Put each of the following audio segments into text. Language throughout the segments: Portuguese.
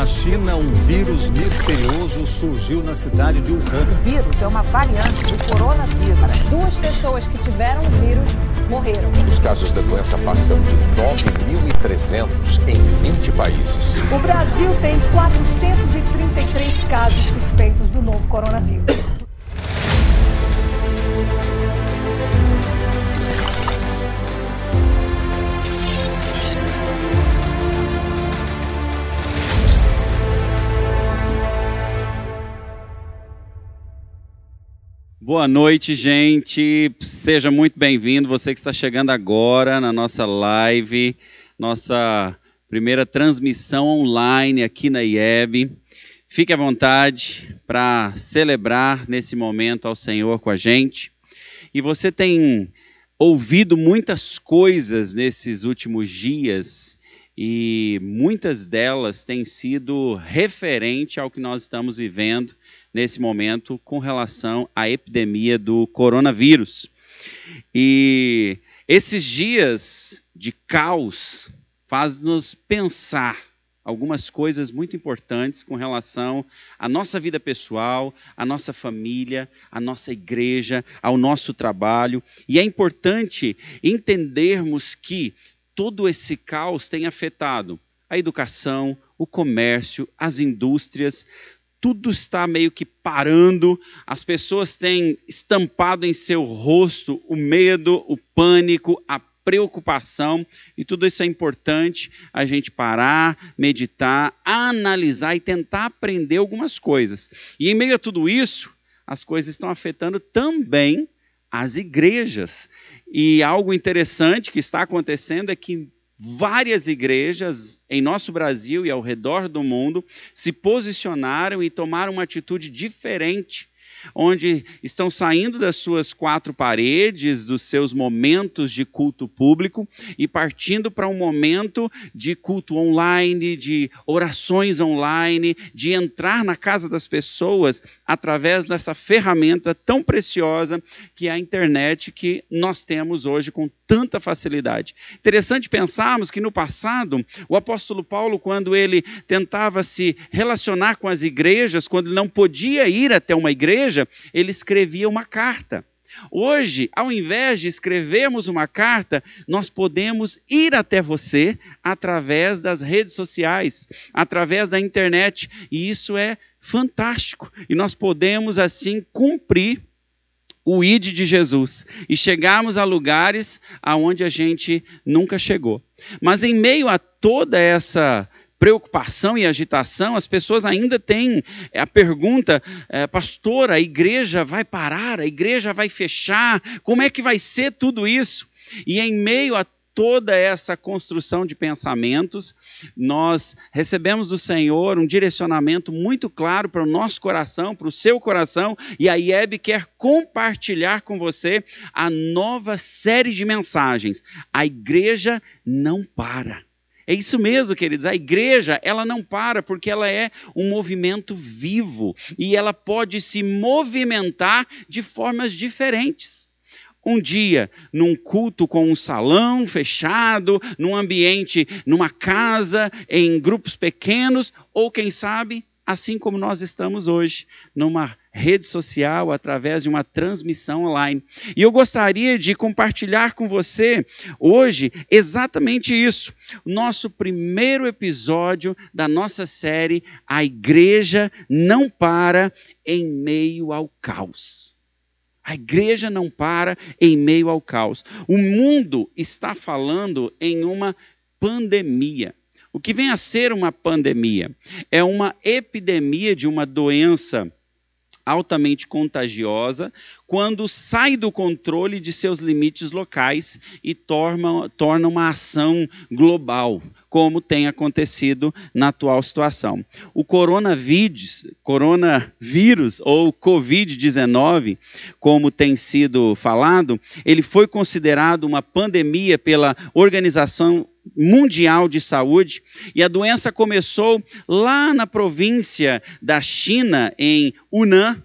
Na China, um vírus misterioso surgiu na cidade de Wuhan. O vírus é uma variante do coronavírus. Duas pessoas que tiveram o vírus morreram. Os casos da doença passam de 9.300 em 20 países. O Brasil tem 433 casos suspeitos do novo coronavírus. Boa noite, gente. Seja muito bem-vindo. Você que está chegando agora na nossa live, nossa primeira transmissão online aqui na IEB. Fique à vontade para celebrar nesse momento ao Senhor com a gente. E você tem ouvido muitas coisas nesses últimos dias e muitas delas têm sido referente ao que nós estamos vivendo nesse momento com relação à epidemia do coronavírus. E esses dias de caos faz-nos pensar algumas coisas muito importantes com relação à nossa vida pessoal, à nossa família, à nossa igreja, ao nosso trabalho. E é importante entendermos que todo esse caos tem afetado a educação, o comércio, as indústrias, tudo está meio que parando, as pessoas têm estampado em seu rosto o medo, o pânico, a preocupação, e tudo isso é importante a gente parar, meditar, analisar e tentar aprender algumas coisas. E em meio a tudo isso, as coisas estão afetando também as igrejas. E algo interessante que está acontecendo é que várias igrejas em nosso Brasil e ao redor do mundo se posicionaram e tomaram uma atitude diferente onde estão saindo das suas quatro paredes, dos seus momentos de culto público e partindo para um momento de culto online, de orações online, de entrar na casa das pessoas através dessa ferramenta tão preciosa que é a internet que nós temos hoje com tanta facilidade. Interessante pensarmos que no passado, o apóstolo Paulo, quando ele tentava se relacionar com as igrejas, quando ele não podia ir até uma igreja, ele escrevia uma carta. Hoje, ao invés de escrevermos uma carta, nós podemos ir até você através das redes sociais, através da internet, e isso é fantástico. E nós podemos assim cumprir o ID de Jesus e chegarmos a lugares aonde a gente nunca chegou. Mas em meio a toda essa preocupação e agitação, as pessoas ainda têm a pergunta, é, pastor, a igreja vai parar, a igreja vai fechar, como é que vai ser tudo isso? E em meio a toda essa construção de pensamentos, nós recebemos do Senhor um direcionamento muito claro para o nosso coração, para o seu coração, e a IEB quer compartilhar com você a nova série de mensagens. A igreja não para. É isso mesmo, queridos. A igreja, ela não para porque ela é um movimento vivo e ela pode se movimentar de formas diferentes. Um dia, num culto com um salão fechado, num ambiente, numa casa, em grupos pequenos, ou quem sabe, assim como nós estamos hoje, numa rede social, através de uma transmissão online. E eu gostaria de compartilhar com você hoje exatamente isso. Nosso primeiro episódio da nossa série A Igreja Não Para em Meio ao Caos. A igreja não para em meio ao caos. O mundo está falando em uma pandemia. O que vem a ser uma pandemia? É uma epidemia de uma doença altamente contagiosa quando sai do controle de seus limites locais e torna, torna uma ação global, como tem acontecido na atual situação. O coronavírus, coronavírus ou Covid-19, como tem sido falado, ele foi considerado uma pandemia pela Organização Mundial de Saúde, e a doença começou lá na província da China, em Hunan,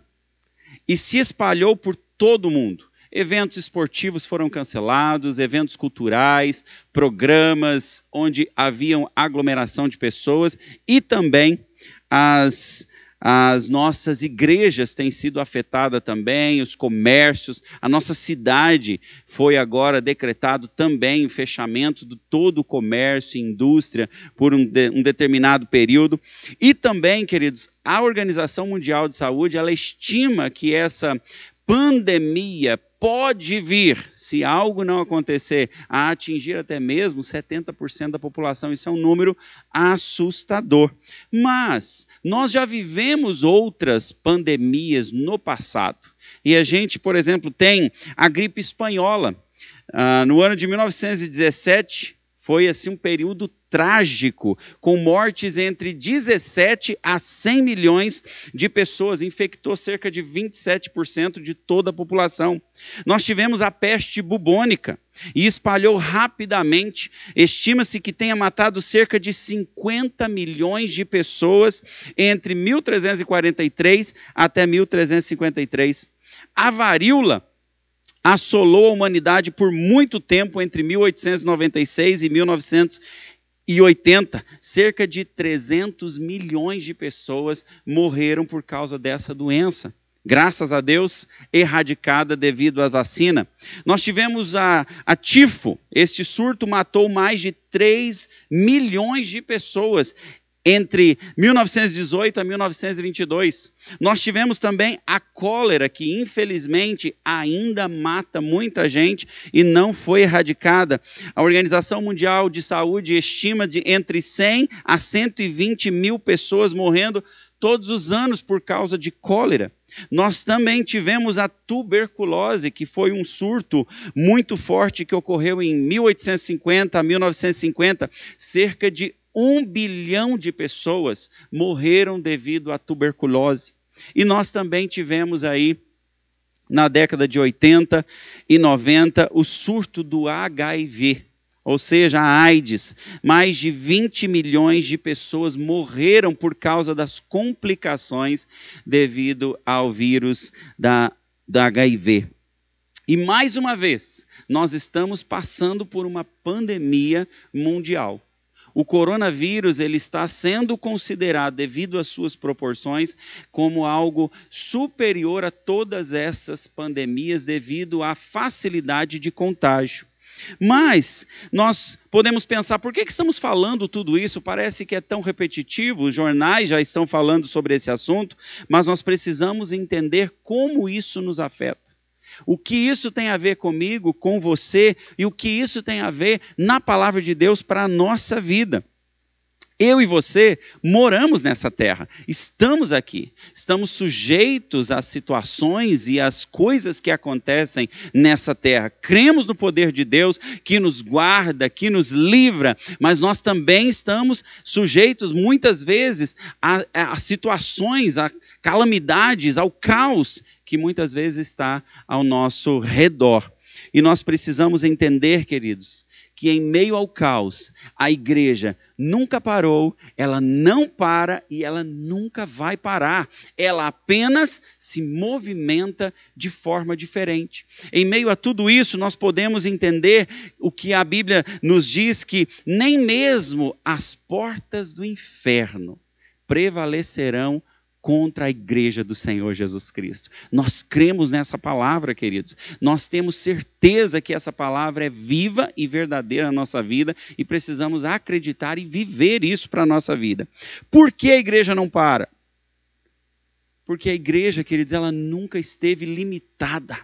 e se espalhou por todo o mundo. Eventos esportivos foram cancelados, eventos culturais, programas onde haviam aglomeração de pessoas e também as as nossas igrejas têm sido afetadas também, os comércios, a nossa cidade foi agora decretado também o fechamento de todo o comércio e indústria por um, de, um determinado período. E também, queridos, a Organização Mundial de Saúde, ela estima que essa pandemia pode vir, se algo não acontecer, a atingir até mesmo 70% da população. Isso é um número assustador. Mas nós já vivemos outras pandemias no passado. E a gente, por exemplo, tem a gripe espanhola. Ah, no ano de 1917, foi assim um período trágico, com mortes entre 17 a 100 milhões de pessoas, infectou cerca de 27% de toda a população. Nós tivemos a peste bubônica e espalhou rapidamente. Estima-se que tenha matado cerca de 50 milhões de pessoas entre 1343 até 1353. A varíola assolou a humanidade por muito tempo entre 1896 e 1980. Cerca de 300 milhões de pessoas morreram por causa dessa doença. Graças a Deus, erradicada devido à vacina. Nós tivemos a, a tifo. Este surto matou mais de 3 milhões de pessoas entre 1918 a 1922. Nós tivemos também a cólera, que infelizmente ainda mata muita gente e não foi erradicada. A Organização Mundial de Saúde estima de entre 100 a 120 mil pessoas morrendo todos os anos por causa de cólera. Nós também tivemos a tuberculose, que foi um surto muito forte que ocorreu em 1850 a 1950, cerca de um bilhão de pessoas morreram devido à tuberculose. E nós também tivemos aí, na década de 80 e 90, o surto do HIV, ou seja, a AIDS. Mais de 20 milhões de pessoas morreram por causa das complicações devido ao vírus da, da HIV. E mais uma vez, nós estamos passando por uma pandemia mundial o coronavírus ele está sendo considerado, devido às suas proporções, como algo superior a todas essas pandemias, devido à facilidade de contágio. Mas nós podemos pensar, por que, estamos falando tudo isso? Parece que é tão repetitivo, os jornais já estão falando sobre esse assunto, mas nós precisamos entender como isso nos afeta. O que isso tem a ver comigo, com você, e o que isso tem a ver na palavra de Deus para a nossa vida. Eu e você moramos nessa terra, estamos aqui, estamos sujeitos às situações e às coisas que acontecem nessa terra. Cremos no poder de Deus que nos guarda, que nos livra, mas nós também estamos sujeitos muitas vezes a, a situações, a calamidades, ao caos que muitas vezes está ao nosso redor. E nós precisamos entender, queridos, que em meio ao caos, a igreja nunca parou, ela não para e ela nunca vai parar. Ela apenas se movimenta de forma diferente. Em meio a tudo isso, nós podemos entender o que a Bíblia nos diz que nem mesmo as portas do inferno prevalecerão contra a igreja do Senhor Jesus Cristo. Nós cremos nessa palavra, queridos. Nós temos certeza que essa palavra é viva e verdadeira na nossa vida e precisamos acreditar e viver isso para a nossa vida. Por que a igreja não para? Porque a igreja, queridos, ela nunca esteve limitada.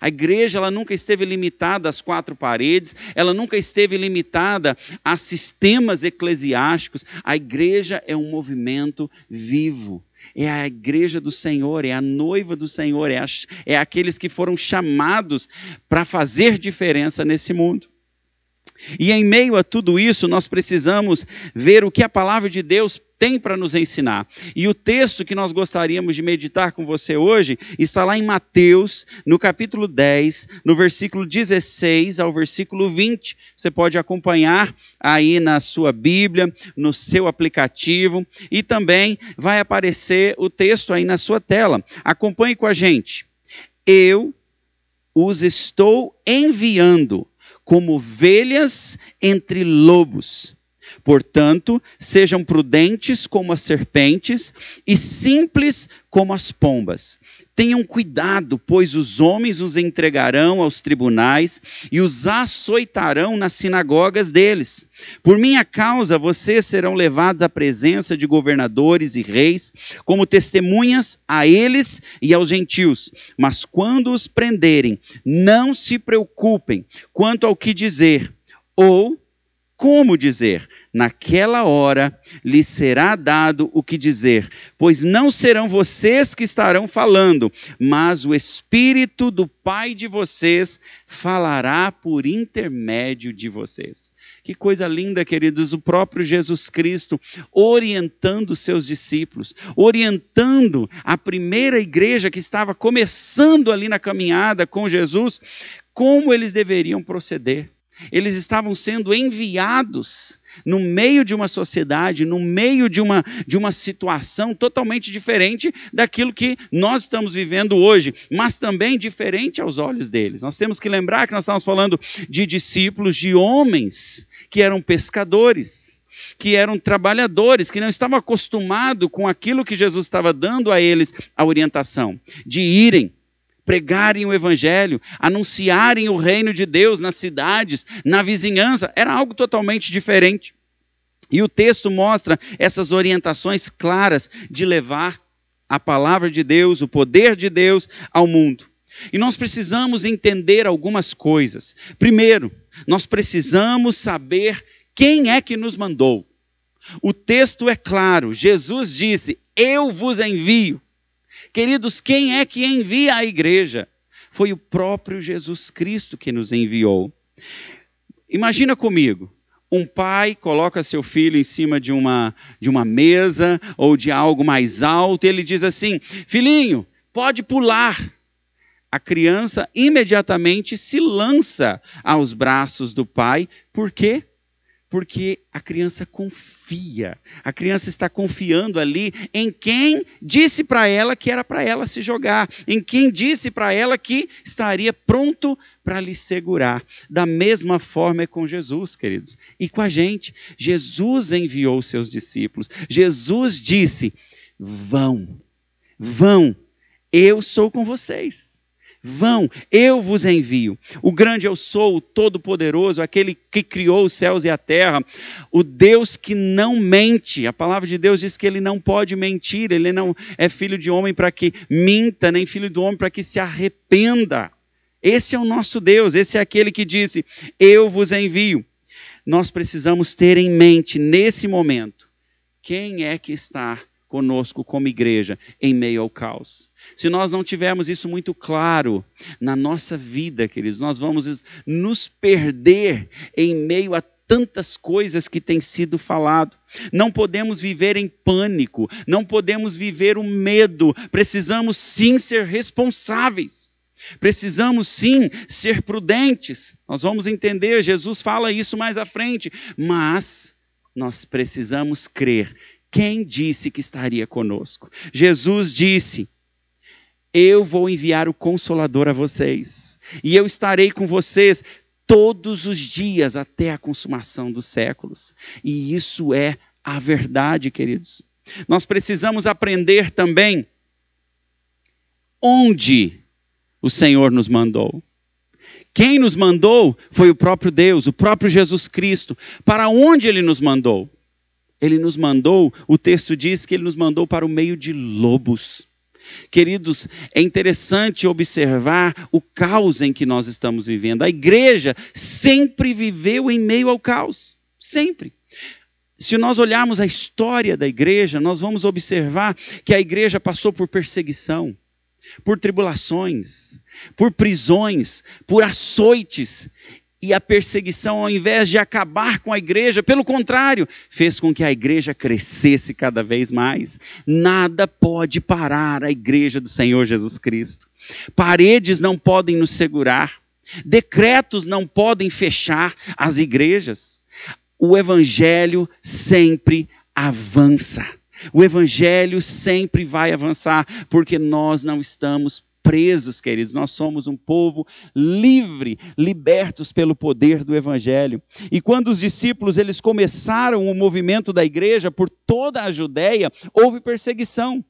A igreja ela nunca esteve limitada às quatro paredes, ela nunca esteve limitada a sistemas eclesiásticos. A igreja é um movimento vivo é a igreja do Senhor, é a noiva do Senhor, é, a, é aqueles que foram chamados para fazer diferença nesse mundo. E em meio a tudo isso, nós precisamos ver o que a palavra de Deus tem para nos ensinar. E o texto que nós gostaríamos de meditar com você hoje está lá em Mateus, no capítulo 10, no versículo 16 ao versículo 20. Você pode acompanhar aí na sua Bíblia, no seu aplicativo, e também vai aparecer o texto aí na sua tela. Acompanhe com a gente. Eu os estou enviando como ovelhas entre lobos. Portanto, sejam prudentes como as serpentes e simples como as pombas. Tenham cuidado, pois os homens os entregarão aos tribunais e os açoitarão nas sinagogas deles. Por minha causa, vocês serão levados à presença de governadores e reis, como testemunhas a eles e aos gentios. Mas quando os prenderem, não se preocupem quanto ao que dizer, ou como dizer? Naquela hora lhe será dado o que dizer, pois não serão vocês que estarão falando, mas o Espírito do Pai de vocês falará por intermédio de vocês. Que coisa linda, queridos, o próprio Jesus Cristo orientando seus discípulos, orientando a primeira igreja que estava começando ali na caminhada com Jesus, como eles deveriam proceder eles estavam sendo enviados no meio de uma sociedade, no meio de uma, de uma situação totalmente diferente daquilo que nós estamos vivendo hoje, mas também diferente aos olhos deles. Nós temos que lembrar que nós estamos falando de discípulos, de homens que eram pescadores que eram trabalhadores, que não estavam acostumados com aquilo que Jesus estava dando a eles a orientação, de irem pregarem o evangelho, anunciarem o reino de Deus nas cidades, na vizinhança, era algo totalmente diferente. E o texto mostra essas orientações claras de levar a palavra de Deus, o poder de Deus ao mundo. E nós precisamos entender algumas coisas. Primeiro, nós precisamos saber quem é que nos mandou. O texto é claro, Jesus disse: Eu vos envio. Queridos, quem é que envia a igreja? Foi o próprio Jesus Cristo que nos enviou. Imagina comigo, um pai coloca seu filho em cima de uma, de uma mesa ou de algo mais alto, e ele diz assim: Filhinho, pode pular. A criança imediatamente se lança aos braços do pai, por quê? Porque a criança confia. A criança está confiando ali em quem disse para ela que era para ela se jogar, em quem disse para ela que estaria pronto para lhe segurar. Da mesma forma é com Jesus, queridos, e com a gente. Jesus enviou seus discípulos. Jesus disse: "Vão. Vão. Eu sou com vocês." Vão, eu vos envio. O grande eu sou, o todo-poderoso, aquele que criou os céus e a terra, o Deus que não mente. A palavra de Deus diz que ele não pode mentir, ele não é filho de homem para que minta, nem filho do homem para que se arrependa. Esse é o nosso Deus, esse é aquele que disse: Eu vos envio. Nós precisamos ter em mente nesse momento quem é que está conosco como igreja em meio ao caos. Se nós não tivermos isso muito claro na nossa vida, queridos, nós vamos nos perder em meio a tantas coisas que têm sido falado. Não podemos viver em pânico, não podemos viver o medo. Precisamos sim ser responsáveis. Precisamos sim ser prudentes. Nós vamos entender, Jesus fala isso mais à frente, mas nós precisamos crer quem disse que estaria conosco? Jesus disse: Eu vou enviar o Consolador a vocês, e eu estarei com vocês todos os dias até a consumação dos séculos. E isso é a verdade, queridos. Nós precisamos aprender também onde o Senhor nos mandou. Quem nos mandou foi o próprio Deus, o próprio Jesus Cristo. Para onde ele nos mandou? Ele nos mandou, o texto diz que ele nos mandou para o meio de lobos. Queridos, é interessante observar o caos em que nós estamos vivendo. A igreja sempre viveu em meio ao caos. Sempre. Se nós olharmos a história da igreja, nós vamos observar que a igreja passou por perseguição, por tribulações, por prisões, por açoites e a perseguição, ao invés de acabar com a igreja, pelo contrário, fez com que a igreja crescesse cada vez mais. Nada pode parar a igreja do Senhor Jesus Cristo. Paredes não podem nos segurar, decretos não podem fechar as igrejas. O evangelho sempre avança. O evangelho sempre vai avançar, porque nós não estamos presos, queridos. Nós somos um povo livre, libertos pelo poder do evangelho. E quando os discípulos eles começaram o movimento da igreja por toda a Judéia, houve perseguição.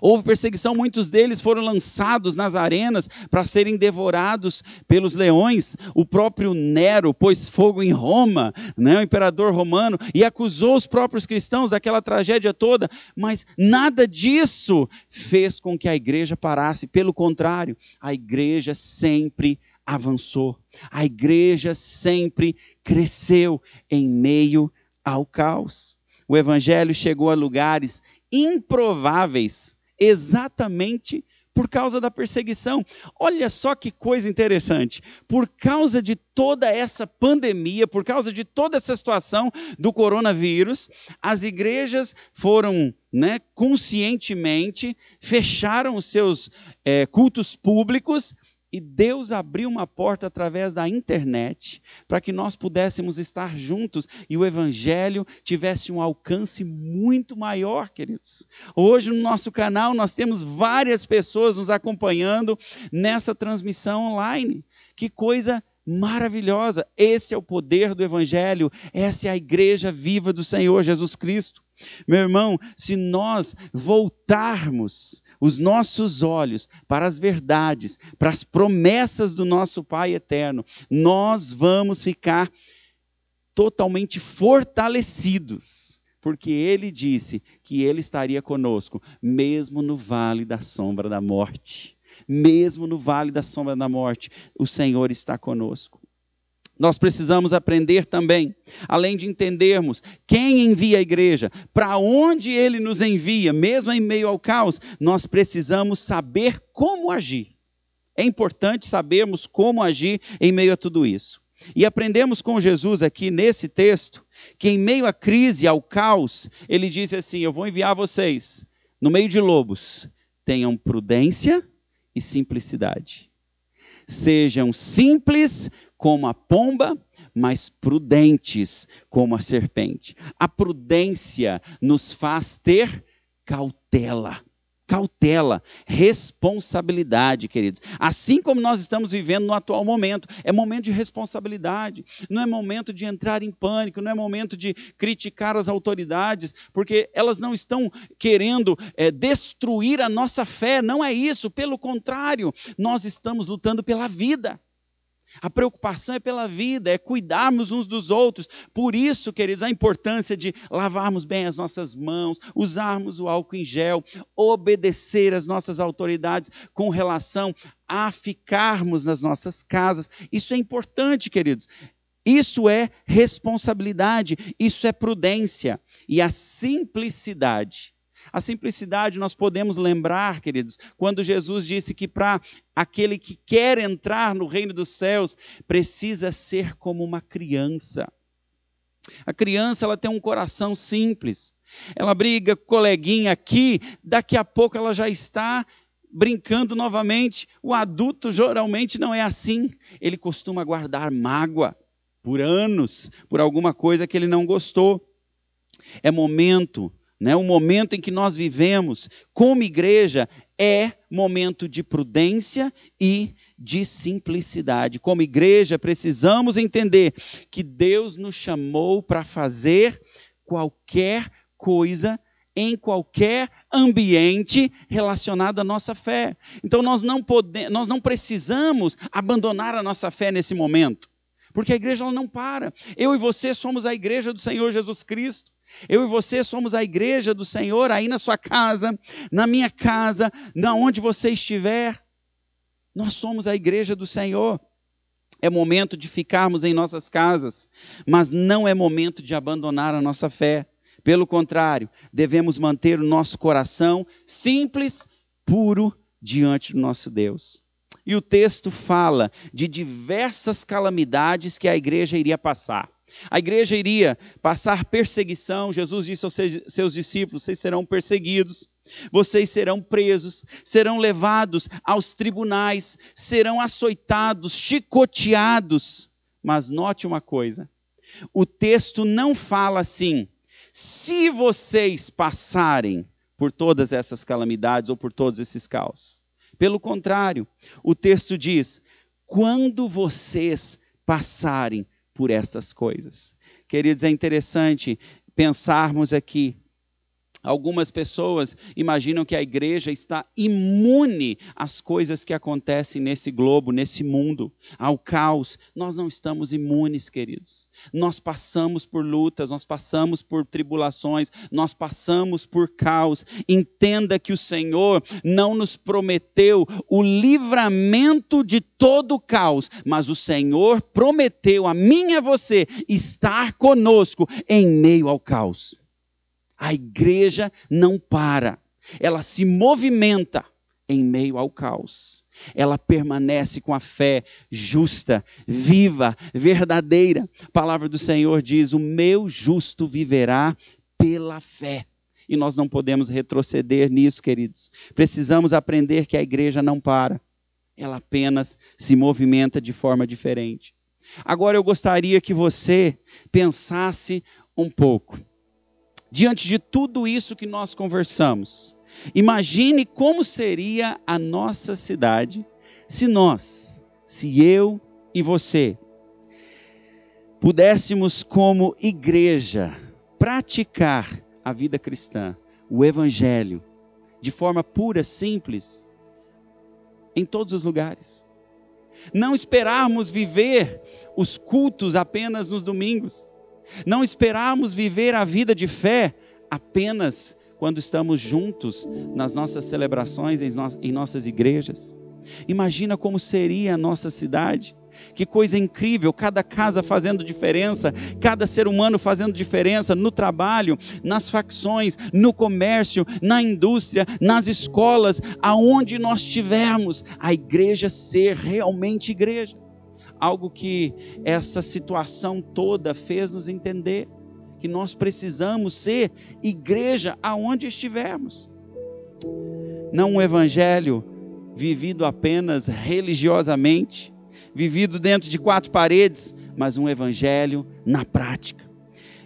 Houve perseguição, muitos deles foram lançados nas arenas para serem devorados pelos leões. O próprio Nero pôs fogo em Roma, né, o imperador romano, e acusou os próprios cristãos daquela tragédia toda, mas nada disso fez com que a igreja parasse. Pelo contrário, a igreja sempre avançou, a igreja sempre cresceu em meio ao caos. O evangelho chegou a lugares improváveis, exatamente por causa da perseguição. Olha só que coisa interessante. Por causa de toda essa pandemia, por causa de toda essa situação do coronavírus, as igrejas foram né, conscientemente, fecharam os seus é, cultos públicos e Deus abriu uma porta através da internet para que nós pudéssemos estar juntos e o Evangelho tivesse um alcance muito maior, queridos. Hoje no nosso canal nós temos várias pessoas nos acompanhando nessa transmissão online. Que coisa maravilhosa! Esse é o poder do Evangelho, essa é a igreja viva do Senhor Jesus Cristo. Meu irmão, se nós voltarmos os nossos olhos para as verdades, para as promessas do nosso Pai eterno, nós vamos ficar totalmente fortalecidos, porque ele disse que ele estaria conosco, mesmo no vale da sombra da morte. Mesmo no vale da sombra da morte, o Senhor está conosco. Nós precisamos aprender também, além de entendermos quem envia a igreja, para onde ele nos envia, mesmo em meio ao caos, nós precisamos saber como agir. É importante sabermos como agir em meio a tudo isso. E aprendemos com Jesus aqui nesse texto que, em meio à crise, ao caos, ele disse assim: Eu vou enviar vocês no meio de lobos. Tenham prudência e simplicidade. Sejam simples como a pomba, mas prudentes como a serpente. A prudência nos faz ter cautela. Cautela, responsabilidade, queridos. Assim como nós estamos vivendo no atual momento, é momento de responsabilidade, não é momento de entrar em pânico, não é momento de criticar as autoridades, porque elas não estão querendo é, destruir a nossa fé, não é isso, pelo contrário, nós estamos lutando pela vida. A preocupação é pela vida, é cuidarmos uns dos outros. Por isso, queridos, a importância de lavarmos bem as nossas mãos, usarmos o álcool em gel, obedecer às nossas autoridades com relação a ficarmos nas nossas casas. Isso é importante, queridos. Isso é responsabilidade, isso é prudência e a simplicidade a simplicidade nós podemos lembrar, queridos, quando Jesus disse que para aquele que quer entrar no reino dos céus precisa ser como uma criança. A criança ela tem um coração simples. Ela briga com coleguinha aqui, daqui a pouco ela já está brincando novamente. O adulto geralmente não é assim. Ele costuma guardar mágoa por anos por alguma coisa que ele não gostou. É momento né, o momento em que nós vivemos como igreja é momento de prudência e de simplicidade. Como igreja, precisamos entender que Deus nos chamou para fazer qualquer coisa em qualquer ambiente relacionado à nossa fé. Então nós não podemos, nós não precisamos abandonar a nossa fé nesse momento. Porque a igreja ela não para. Eu e você somos a igreja do Senhor Jesus Cristo. Eu e você somos a igreja do Senhor aí na sua casa, na minha casa, na onde você estiver. Nós somos a igreja do Senhor. É momento de ficarmos em nossas casas, mas não é momento de abandonar a nossa fé. Pelo contrário, devemos manter o nosso coração simples, puro diante do nosso Deus. E o texto fala de diversas calamidades que a igreja iria passar. A igreja iria passar perseguição. Jesus disse aos seus discípulos: vocês serão perseguidos, vocês serão presos, serão levados aos tribunais, serão açoitados, chicoteados. Mas note uma coisa: o texto não fala assim, se vocês passarem por todas essas calamidades ou por todos esses caos. Pelo contrário, o texto diz: quando vocês passarem por essas coisas. Queridos, é interessante pensarmos aqui Algumas pessoas imaginam que a igreja está imune às coisas que acontecem nesse globo, nesse mundo, ao caos. Nós não estamos imunes, queridos. Nós passamos por lutas, nós passamos por tribulações, nós passamos por caos. Entenda que o Senhor não nos prometeu o livramento de todo o caos, mas o Senhor prometeu a mim e a você estar conosco em meio ao caos. A igreja não para, ela se movimenta em meio ao caos. Ela permanece com a fé justa, viva, verdadeira. A palavra do Senhor diz: O meu justo viverá pela fé. E nós não podemos retroceder nisso, queridos. Precisamos aprender que a igreja não para, ela apenas se movimenta de forma diferente. Agora eu gostaria que você pensasse um pouco diante de tudo isso que nós conversamos, imagine como seria a nossa cidade se nós, se eu e você, pudéssemos, como igreja, praticar a vida cristã, o Evangelho, de forma pura, simples, em todos os lugares. Não esperarmos viver os cultos apenas nos domingos não esperarmos viver a vida de fé apenas quando estamos juntos nas nossas celebrações, em nossas igrejas. Imagina como seria a nossa cidade. Que coisa incrível, cada casa fazendo diferença, cada ser humano fazendo diferença no trabalho, nas facções, no comércio, na indústria, nas escolas, aonde nós tivermos, a igreja ser realmente igreja algo que essa situação toda fez nos entender que nós precisamos ser igreja aonde estivermos. Não um evangelho vivido apenas religiosamente, vivido dentro de quatro paredes, mas um evangelho na prática.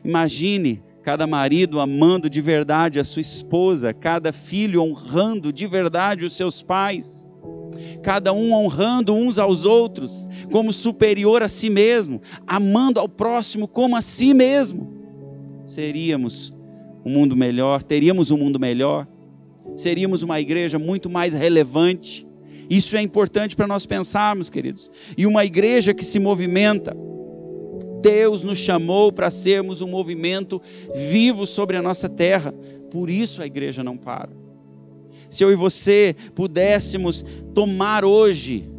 Imagine cada marido amando de verdade a sua esposa, cada filho honrando de verdade os seus pais cada um honrando uns aos outros, como superior a si mesmo, amando ao próximo como a si mesmo, seríamos um mundo melhor, teríamos um mundo melhor, seríamos uma igreja muito mais relevante. Isso é importante para nós pensarmos, queridos. E uma igreja que se movimenta. Deus nos chamou para sermos um movimento vivo sobre a nossa terra. Por isso a igreja não para se eu e você pudéssemos tomar hoje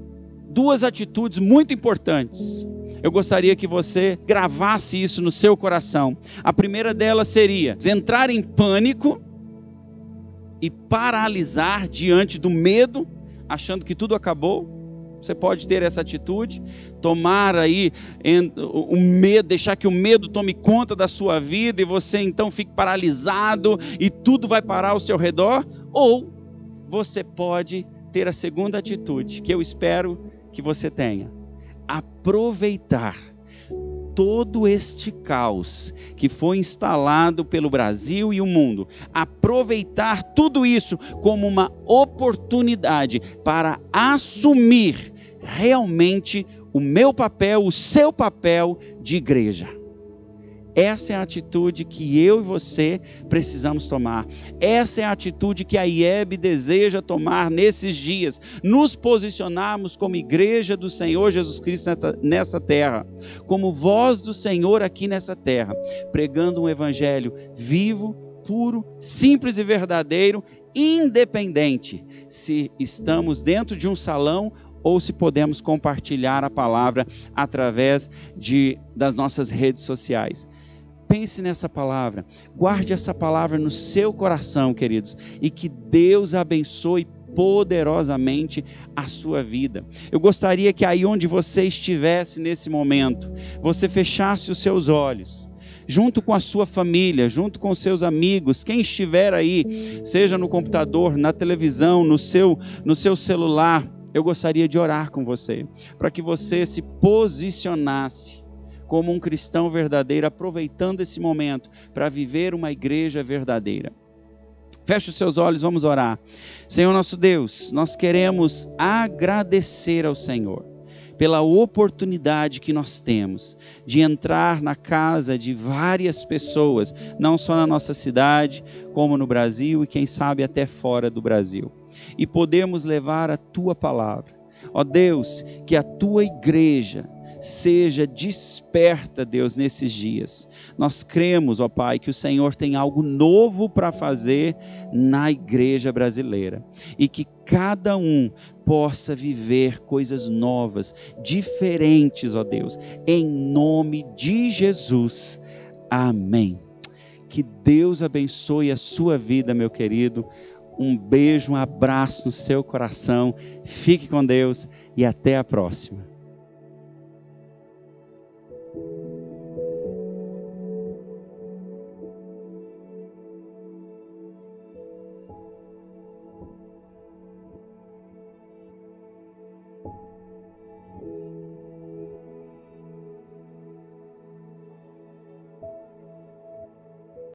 duas atitudes muito importantes. Eu gostaria que você gravasse isso no seu coração. A primeira delas seria entrar em pânico e paralisar diante do medo, achando que tudo acabou. Você pode ter essa atitude, tomar aí o medo, deixar que o medo tome conta da sua vida e você então fique paralisado e tudo vai parar ao seu redor, ou você pode ter a segunda atitude, que eu espero que você tenha: aproveitar todo este caos que foi instalado pelo Brasil e o mundo, aproveitar tudo isso como uma oportunidade para assumir realmente o meu papel, o seu papel de igreja. Essa é a atitude que eu e você precisamos tomar. Essa é a atitude que a IEB deseja tomar nesses dias. Nos posicionarmos como igreja do Senhor Jesus Cristo nessa terra, como voz do Senhor aqui nessa terra, pregando um evangelho vivo, puro, simples e verdadeiro, independente se estamos dentro de um salão ou se podemos compartilhar a palavra através de, das nossas redes sociais. Pense nessa palavra, guarde essa palavra no seu coração, queridos, e que Deus abençoe poderosamente a sua vida. Eu gostaria que aí onde você estivesse nesse momento, você fechasse os seus olhos junto com a sua família, junto com seus amigos, quem estiver aí, seja no computador, na televisão, no seu, no seu celular, eu gostaria de orar com você, para que você se posicionasse como um cristão verdadeiro, aproveitando esse momento para viver uma igreja verdadeira. Feche os seus olhos, vamos orar. Senhor nosso Deus, nós queremos agradecer ao Senhor pela oportunidade que nós temos de entrar na casa de várias pessoas, não só na nossa cidade, como no Brasil e quem sabe até fora do Brasil. E podemos levar a tua palavra. Ó Deus, que a tua igreja seja desperta, Deus, nesses dias. Nós cremos, ó Pai, que o Senhor tem algo novo para fazer na igreja brasileira e que cada um possa viver coisas novas, diferentes, ó Deus, em nome de Jesus. Amém. Que Deus abençoe a sua vida, meu querido. Um beijo, um abraço no seu coração. Fique com Deus e até a próxima.